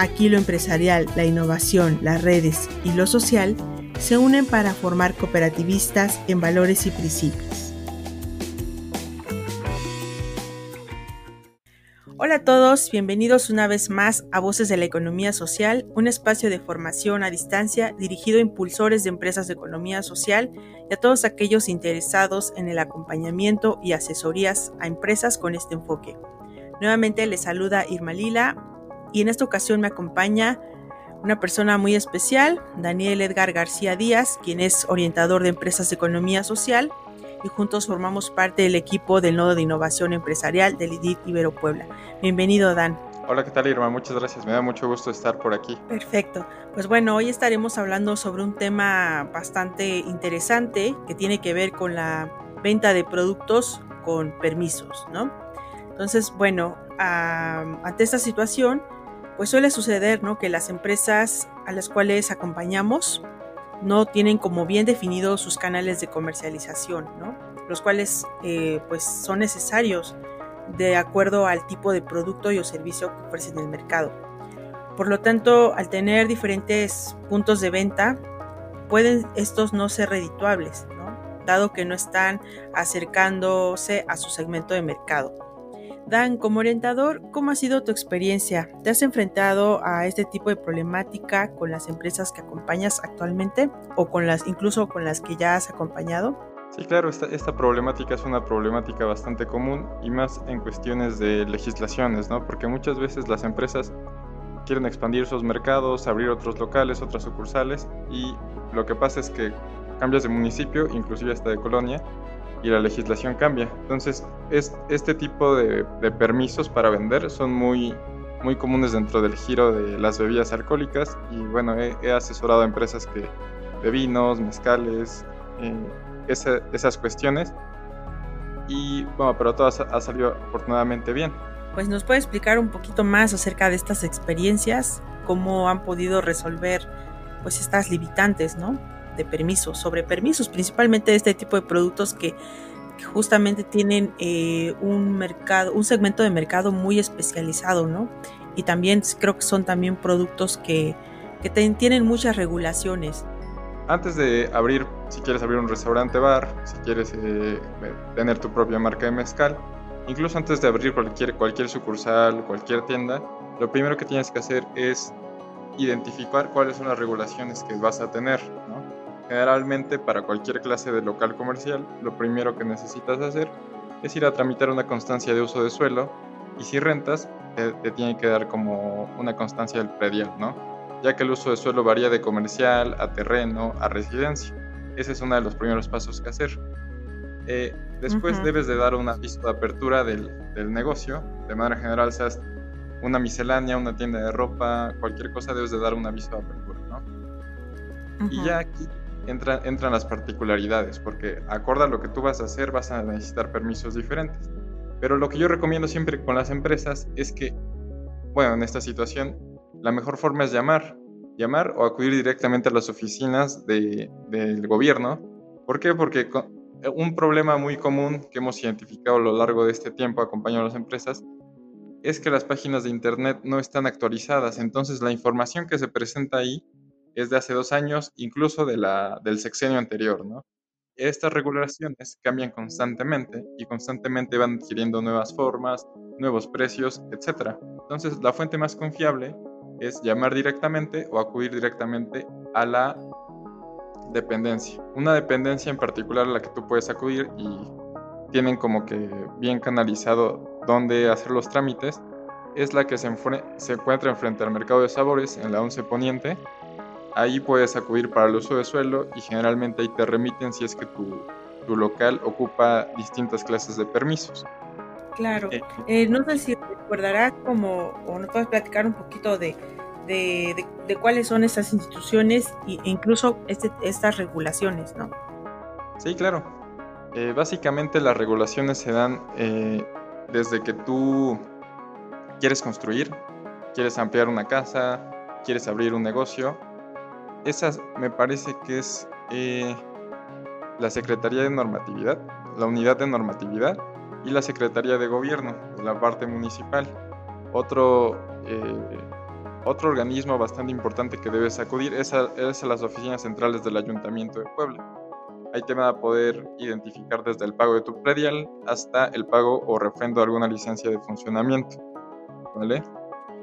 Aquí lo empresarial, la innovación, las redes y lo social se unen para formar cooperativistas en valores y principios. Hola a todos, bienvenidos una vez más a Voces de la Economía Social, un espacio de formación a distancia dirigido a impulsores de empresas de economía social y a todos aquellos interesados en el acompañamiento y asesorías a empresas con este enfoque. Nuevamente les saluda Irma Lila y en esta ocasión me acompaña una persona muy especial, Daniel Edgar García Díaz, quien es orientador de empresas de economía social y juntos formamos parte del equipo del Nodo de Innovación Empresarial del IDIT Ibero Puebla. Bienvenido, Dan. Hola, ¿qué tal, Irma? Muchas gracias. Me da mucho gusto estar por aquí. Perfecto. Pues bueno, hoy estaremos hablando sobre un tema bastante interesante que tiene que ver con la venta de productos con permisos, ¿no? Entonces, bueno, ante esta situación, pues suele suceder, ¿no? Que las empresas a las cuales acompañamos no tienen como bien definidos sus canales de comercialización, ¿no? los cuales eh, pues son necesarios de acuerdo al tipo de producto y o servicio que ofrecen el mercado. Por lo tanto, al tener diferentes puntos de venta, pueden estos no ser redituables, dado que no están acercándose a su segmento de mercado. Dan, como orientador, ¿cómo ha sido tu experiencia? ¿Te has enfrentado a este tipo de problemática con las empresas que acompañas actualmente o con las incluso con las que ya has acompañado? Sí, claro, esta, problemática es una problemática bastante común y más en cuestiones de legislaciones, ¿no? Porque muchas veces las empresas quieren expandir sus mercados, abrir otros locales, otras sucursales y lo que pasa es que cambias de municipio, inclusive hasta de colonia, y la legislación cambia. Entonces, es, este tipo de, permisos para vender son muy, muy comunes dentro del giro de las bebidas alcohólicas y bueno, he, asesorado a empresas que, de vinos, mezcales, eh, esas cuestiones y bueno, pero todo ha, salido afortunadamente bien. Pues nos puede explicar un poquito más acerca de estas experiencias, cómo han podido resolver pues estas limitantes, ¿no? de permisos, sobre permisos, principalmente de este tipo de productos que, justamente tienen eh, un mercado, un segmento de mercado muy especializado, ¿no? Y también creo que son también productos que, que tienen muchas regulaciones. Antes de abrir, si quieres abrir un restaurante bar, si quieres eh, tener tu propia marca de mezcal, incluso antes de abrir cualquier, cualquier sucursal, cualquier tienda, lo primero que tienes que hacer es identificar cuáles son las regulaciones que vas a tener. ¿no? Generalmente para cualquier clase de local comercial, lo primero que necesitas hacer es ir a tramitar una constancia de uso de suelo y si rentas, te, tiene que dar como una constancia del predial, ¿no? Ya que el uso de suelo varía de comercial a terreno a residencia. Ese es uno de los primeros pasos que hacer. Eh, después debes de dar un aviso de apertura del, del, negocio. De manera general, seas una miscelánea, una tienda de ropa, cualquier cosa, debes de dar un aviso de apertura, ¿no? Y ya aquí entran las particularidades, porque acorde lo que tú vas a hacer vas a necesitar permisos diferentes. Pero lo que yo recomiendo siempre con las empresas es que, bueno, en esta situación, la mejor forma es llamar, llamar o acudir directamente a las oficinas de, del gobierno. ¿Por qué? Porque un problema muy común que hemos identificado a lo largo de este tiempo acompañando a las empresas es que las páginas de Internet no están actualizadas, entonces la información que se presenta ahí es de hace dos años, incluso de la, del sexenio anterior, ¿no? Estas regulaciones cambian constantemente y constantemente van adquiriendo nuevas formas, nuevos precios, etc. Entonces, la fuente más confiable es llamar directamente o acudir directamente a la dependencia. Una dependencia en particular a la que tú puedes acudir y tienen como que bien canalizado dónde hacer los trámites es la que se, se encuentra enfrente al mercado de sabores en la 11 Poniente Ahí puedes acudir para el uso de suelo y generalmente ahí te remiten si es que tu, tu local ocupa distintas clases de permisos. Claro. Eh, eh, no sé si recordarás como, o nos puedes platicar un poquito de de, cuáles son estas instituciones e incluso este, estas regulaciones, ¿no? Sí, claro. Eh, básicamente las regulaciones se dan eh, desde que tú quieres construir, quieres ampliar una casa, quieres abrir un negocio. Esa me parece que es eh, la Secretaría de Normatividad, la Unidad de Normatividad y la Secretaría de Gobierno la parte municipal. Otro, eh, otro organismo bastante importante que debes acudir es a, las oficinas centrales del Ayuntamiento de Puebla. Ahí te van a poder identificar desde el pago de tu predial hasta el pago o refrendo de alguna licencia de funcionamiento. ¿Vale?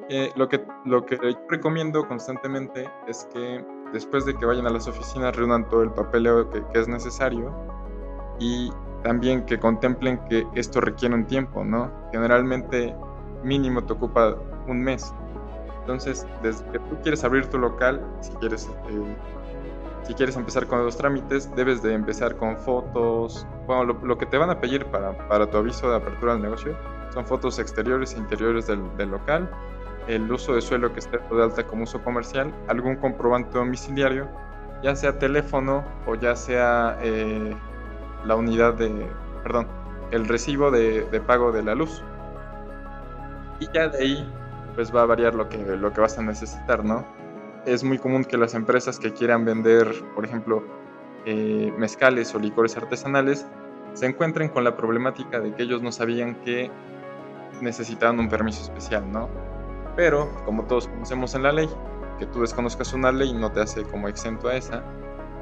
Eh, lo, que, lo que recomiendo constantemente es que después de que vayan a las oficinas reúnan todo el papeleo que, es necesario y también que contemplen que esto requiere un tiempo, ¿no? Generalmente mínimo te ocupa un mes. Entonces, desde que tú quieres abrir tu local, si quieres, eh, si quieres empezar con los trámites, debes de empezar con fotos. Bueno, lo, que te van a pedir para, para, tu aviso de apertura del negocio son fotos exteriores e interiores del local, el uso de suelo que esté de alta como uso comercial, algún comprobante domiciliario, ya sea teléfono o ya sea eh, la unidad de, perdón, el recibo de, de, pago de la luz. Y ya de ahí, pues va a variar lo que, lo que vas a necesitar, ¿no? Es muy común que las empresas que quieran vender, por ejemplo, eh, mezcales o licores artesanales, se encuentren con la problemática de que ellos no sabían que necesitaban un permiso especial, ¿no? Pero, como todos conocemos en la ley, que tú desconozcas una ley no te hace como exento a esa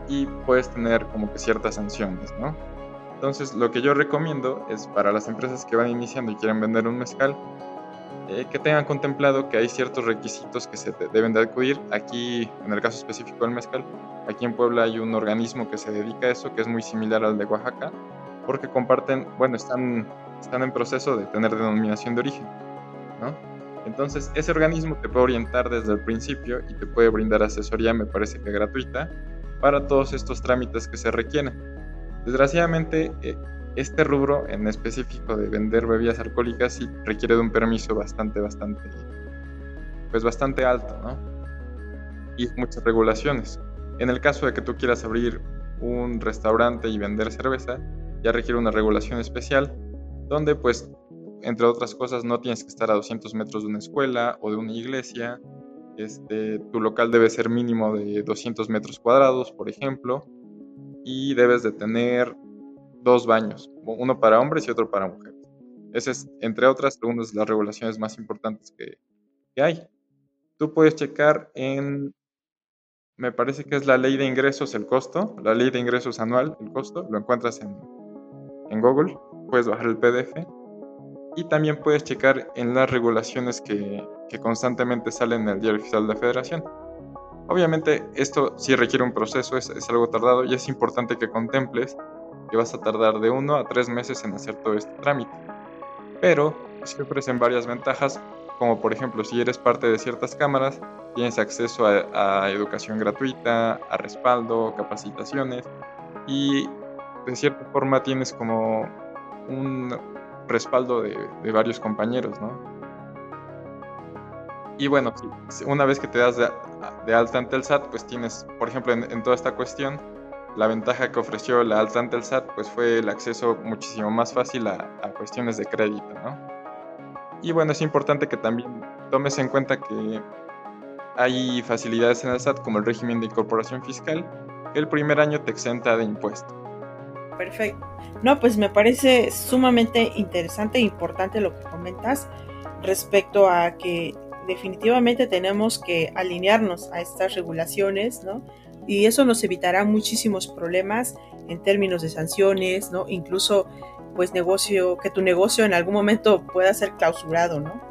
y puedes tener como que ciertas sanciones, ¿no? Entonces, lo que yo recomiendo es para las empresas que van iniciando y quieren vender un mezcal, eh, que tengan contemplado que hay ciertos requisitos que se deben de acudir. Aquí, en el caso específico del mezcal, aquí en Puebla hay un organismo que se dedica a eso, que es muy similar al de Oaxaca, porque comparten, bueno, están, están en proceso de tener denominación de origen, ¿no? Entonces, ese organismo te puede orientar desde el principio y te puede brindar asesoría, me parece que gratuita, para todos estos trámites que se requieren. Desgraciadamente, eh, este rubro en específico de vender bebidas alcohólicas sí requiere de un permiso bastante, bastante, pues bastante alto, ¿no? Y muchas regulaciones. En el caso de que tú quieras abrir un restaurante y vender cerveza, ya requiere una regulación especial, donde pues entre otras cosas, no tienes que estar a 200 metros de una escuela o de una iglesia. Este, tu local debe ser mínimo de 200 metros cuadrados, por ejemplo, y debes de tener dos baños, uno para hombres y otro para mujeres. Esa es, entre otras, una de las regulaciones más importantes que, que hay. Tú puedes checar en, me parece que es la ley de ingresos, el costo, la ley de ingresos anual, el costo, lo encuentras en, en Google, puedes bajar el PDF y también puedes checar en las regulaciones que, constantemente salen en el diario oficial de la federación. Obviamente esto sí requiere un proceso, es, algo tardado y es importante que contemples que vas a tardar de uno a tres meses en hacer todo este trámite. Pero sí ofrecen varias ventajas, como por ejemplo si eres parte de ciertas cámaras, tienes acceso a, a educación gratuita, a respaldo, capacitaciones y de cierta forma tienes como un, respaldo de, varios compañeros, ¿no? Y bueno, una vez que te das de, alta ante el SAT, pues tienes, por ejemplo, en, toda esta cuestión, la ventaja que ofreció la alta ante el SAT, pues fue el acceso muchísimo más fácil a, cuestiones de crédito, ¿no? Y bueno, es importante que también tomes en cuenta que hay facilidades en el SAT como el régimen de incorporación fiscal, que el primer año te exenta de impuesto. Perfecto. No, pues me parece sumamente interesante e importante lo que comentas respecto a que definitivamente tenemos que alinearnos a estas regulaciones, ¿no? Y eso nos evitará muchísimos problemas en términos de sanciones, ¿no? Incluso, pues, negocio, que tu negocio en algún momento pueda ser clausurado, ¿no?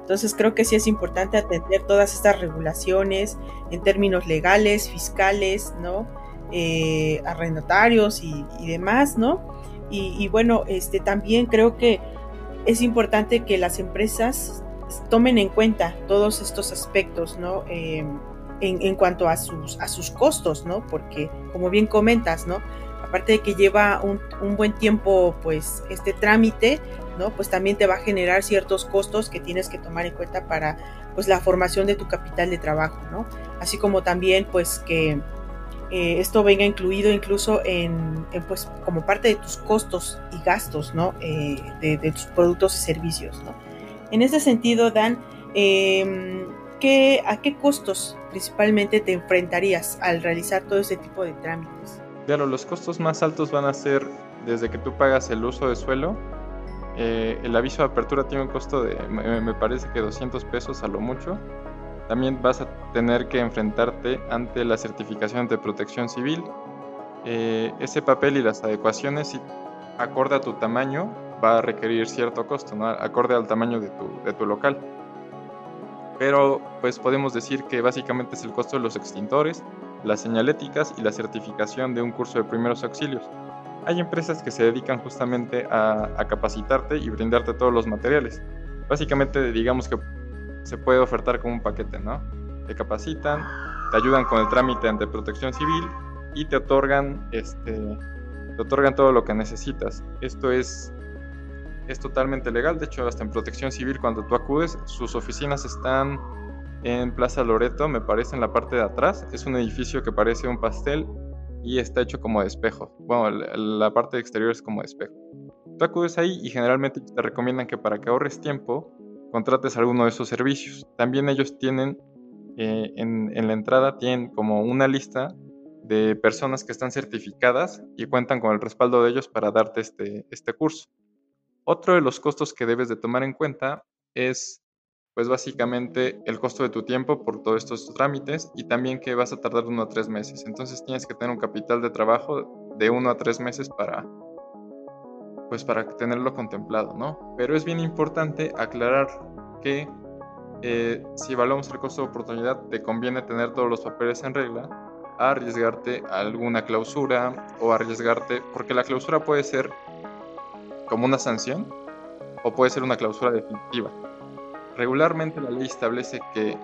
Entonces creo que sí es importante atender todas estas regulaciones en términos legales, fiscales, ¿no? Eh, arrendatarios y, demás, ¿no? Y, bueno, este, también creo que es importante que las empresas tomen en cuenta todos estos aspectos, ¿no? Em, en, cuanto a sus, a sus costos, ¿no? Porque, como bien comentas, ¿no? Aparte de que lleva un, un, buen tiempo, pues, este trámite, ¿no? Pues también te va a generar ciertos costos que tienes que tomar en cuenta para, pues la formación de tu capital de trabajo, ¿no? Así como también pues que eh, esto venga incluido incluso en, pues como parte de tus costos y gastos, ¿no? Eh, de, tus productos y servicios, ¿no? En ese sentido, Dan, em, ¿a qué costos principalmente te enfrentarías al realizar todo ese tipo de trámites? Claro, los costos más altos van a ser desde que tú pagas el uso de suelo. Eh, el aviso de apertura tiene un costo de, me, parece que 200 pesos a lo mucho. También vas a tener que enfrentarte ante la certificación de protección civil. Eh, ese papel y las adecuaciones, acorde a tu tamaño, va a requerir cierto costo, ¿no? acorde al tamaño de tu, de tu local. Pero pues podemos decir que básicamente es el costo de los extintores, las señaléticas y la certificación de un curso de primeros auxilios. Hay empresas que se dedican justamente a, capacitarte y brindarte todos los materiales. Básicamente digamos que se puede ofertar como un paquete, ¿no? Te capacitan, te ayudan con el trámite ante protección civil y te otorgan, este, te otorgan todo lo que necesitas. Esto es, es totalmente legal, de hecho hasta en protección civil cuando tú acudes, sus oficinas están en Plaza Loreto, me parece en la parte de atrás. Es un edificio que parece un pastel y está hecho como de espejo. Bueno, la parte exterior es como de espejo. Tú acudes ahí y generalmente te recomiendan que para que ahorres tiempo, contrates alguno de esos servicios. También ellos tienen, eh, en, la entrada, tienen como una lista de personas que están certificadas y cuentan con el respaldo de ellos para darte este, este curso. Otro de los costos que debes de tomar en cuenta es pues básicamente el costo de tu tiempo por todos estos trámites y también que vas a tardar uno a tres meses. Entonces tienes que tener un capital de trabajo de uno a tres meses para pues para tenerlo contemplado, ¿no? Pero es bien importante aclarar que eh, si evaluamos el costo de oportunidad, te conviene tener todos los papeles en regla, a arriesgarte a alguna clausura o arriesgarte, porque la clausura puede ser como una sanción o puede ser una clausura definitiva. Regularmente la ley establece que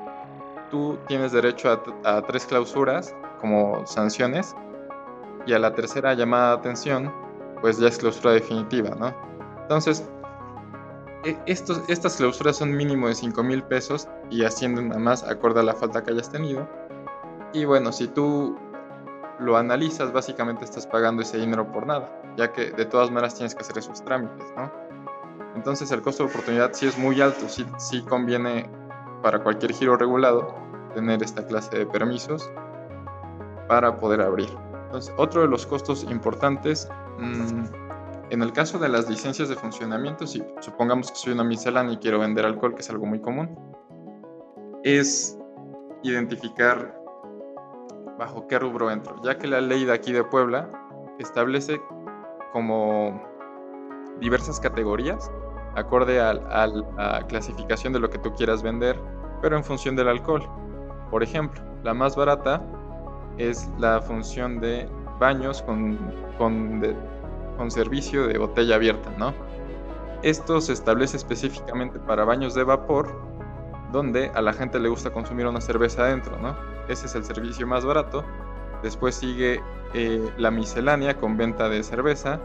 tú tienes derecho a, tres clausuras como sanciones y a la tercera llamada de atención pues ya es clausura definitiva, ¿no? Entonces, e, estos, estas clausuras son mínimo de 5 mil pesos y ascienden a más acorde a la falta que hayas tenido. Y bueno, si tú lo analizas, básicamente estás pagando ese dinero por nada, ya que de todas maneras tienes que hacer esos trámites, ¿no? Entonces el costo de oportunidad sí es muy alto, sí, sí conviene para cualquier giro regulado tener esta clase de permisos para poder abrir. Entonces, otro de los costos importantes, en el caso de las licencias de funcionamiento, si supongamos que soy una miscelánea y quiero vender alcohol, que es algo muy común, es identificar bajo qué rubro entro, ya que la ley de aquí de Puebla establece como diversas categorías acorde a la clasificación de lo que tú quieras vender, pero en función del alcohol. Por ejemplo, la más barata es la función de baños con, con, con servicio de botella abierta, ¿no? Esto se establece específicamente para baños de vapor, donde a la gente le gusta consumir una cerveza adentro, ¿no? Ese es el servicio más barato. Después sigue eh, la miscelánea con venta de cerveza,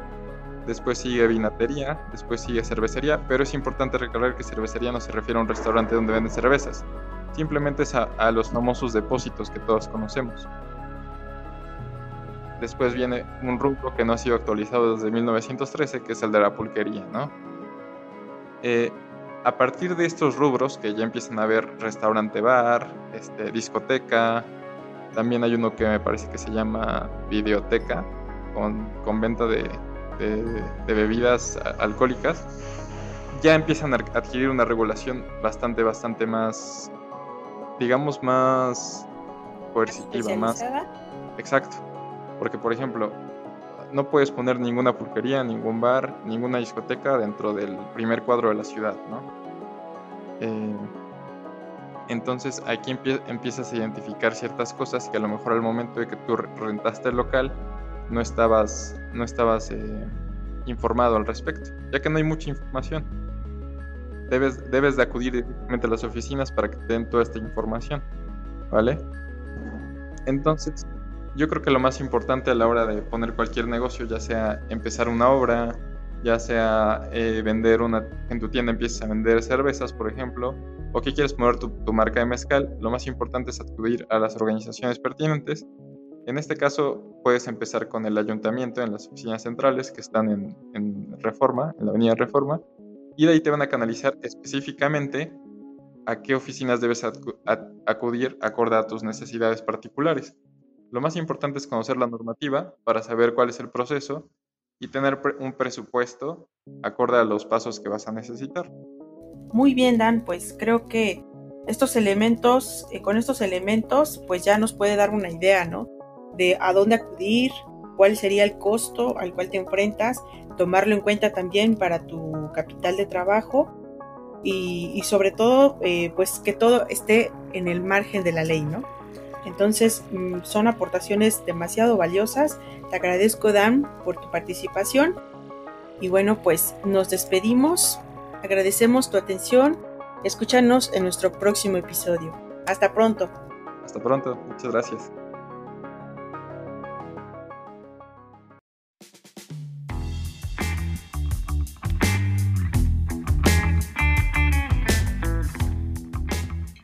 después sigue vinatería, después sigue cervecería, pero es importante recordar que cervecería no se refiere a un restaurante donde venden cervezas, simplemente es a, los famosos depósitos que todos conocemos. Después viene un rubro que no ha sido actualizado desde 1913, que es el de la pulquería, ¿no? Eh, a partir de estos rubros, que ya empiezan a ver restaurante-bar, este, discoteca, también hay uno que me parece que se llama videoteca, con venta de, de, bebidas alcohólicas, ya empiezan a adquirir una regulación bastante, bastante más, digamos, más coercitiva, más... Exacto. Porque, por ejemplo, no puedes poner ninguna pulquería, ningún bar, ninguna discoteca dentro del primer cuadro de la ciudad, ¿no? Eh, entonces aquí empiezas a identificar ciertas cosas que a lo mejor al momento de que tú rentaste el local no estabas, no estabas eh, informado al respecto, ya que no hay mucha información. Debes, debes de acudir directamente a las oficinas para que te den toda esta información, ¿vale? Entonces, yo creo que lo más importante a la hora de poner cualquier negocio, ya sea empezar una obra, ya sea eh, vender una, en tu tienda empiezas a vender cervezas, por ejemplo, o que quieres mover tu, marca de mezcal, lo más importante es acudir a las organizaciones pertinentes. En este caso, puedes empezar con el ayuntamiento en las oficinas centrales que están en, en Reforma, en la avenida Reforma, y de ahí te van a canalizar específicamente a qué oficinas debes acudir acorde a tus necesidades particulares. Lo más importante es conocer la normativa para saber cuál es el proceso y tener un presupuesto acorde a los pasos que vas a necesitar. Muy bien, Dan, pues creo que estos elementos, eh, con estos elementos, pues ya nos puede dar una idea, ¿no? De a dónde acudir, cuál sería el costo al cual te enfrentas, tomarlo en cuenta también para tu capital de trabajo y, sobre todo, eh, pues que todo esté en el margen de la ley, ¿no? Entonces, mm, son aportaciones demasiado valiosas. Te agradezco, Dan, por tu participación. Y bueno, pues nos despedimos. Agradecemos tu atención. Escúchanos en nuestro próximo episodio. Hasta pronto. Hasta pronto. Muchas gracias.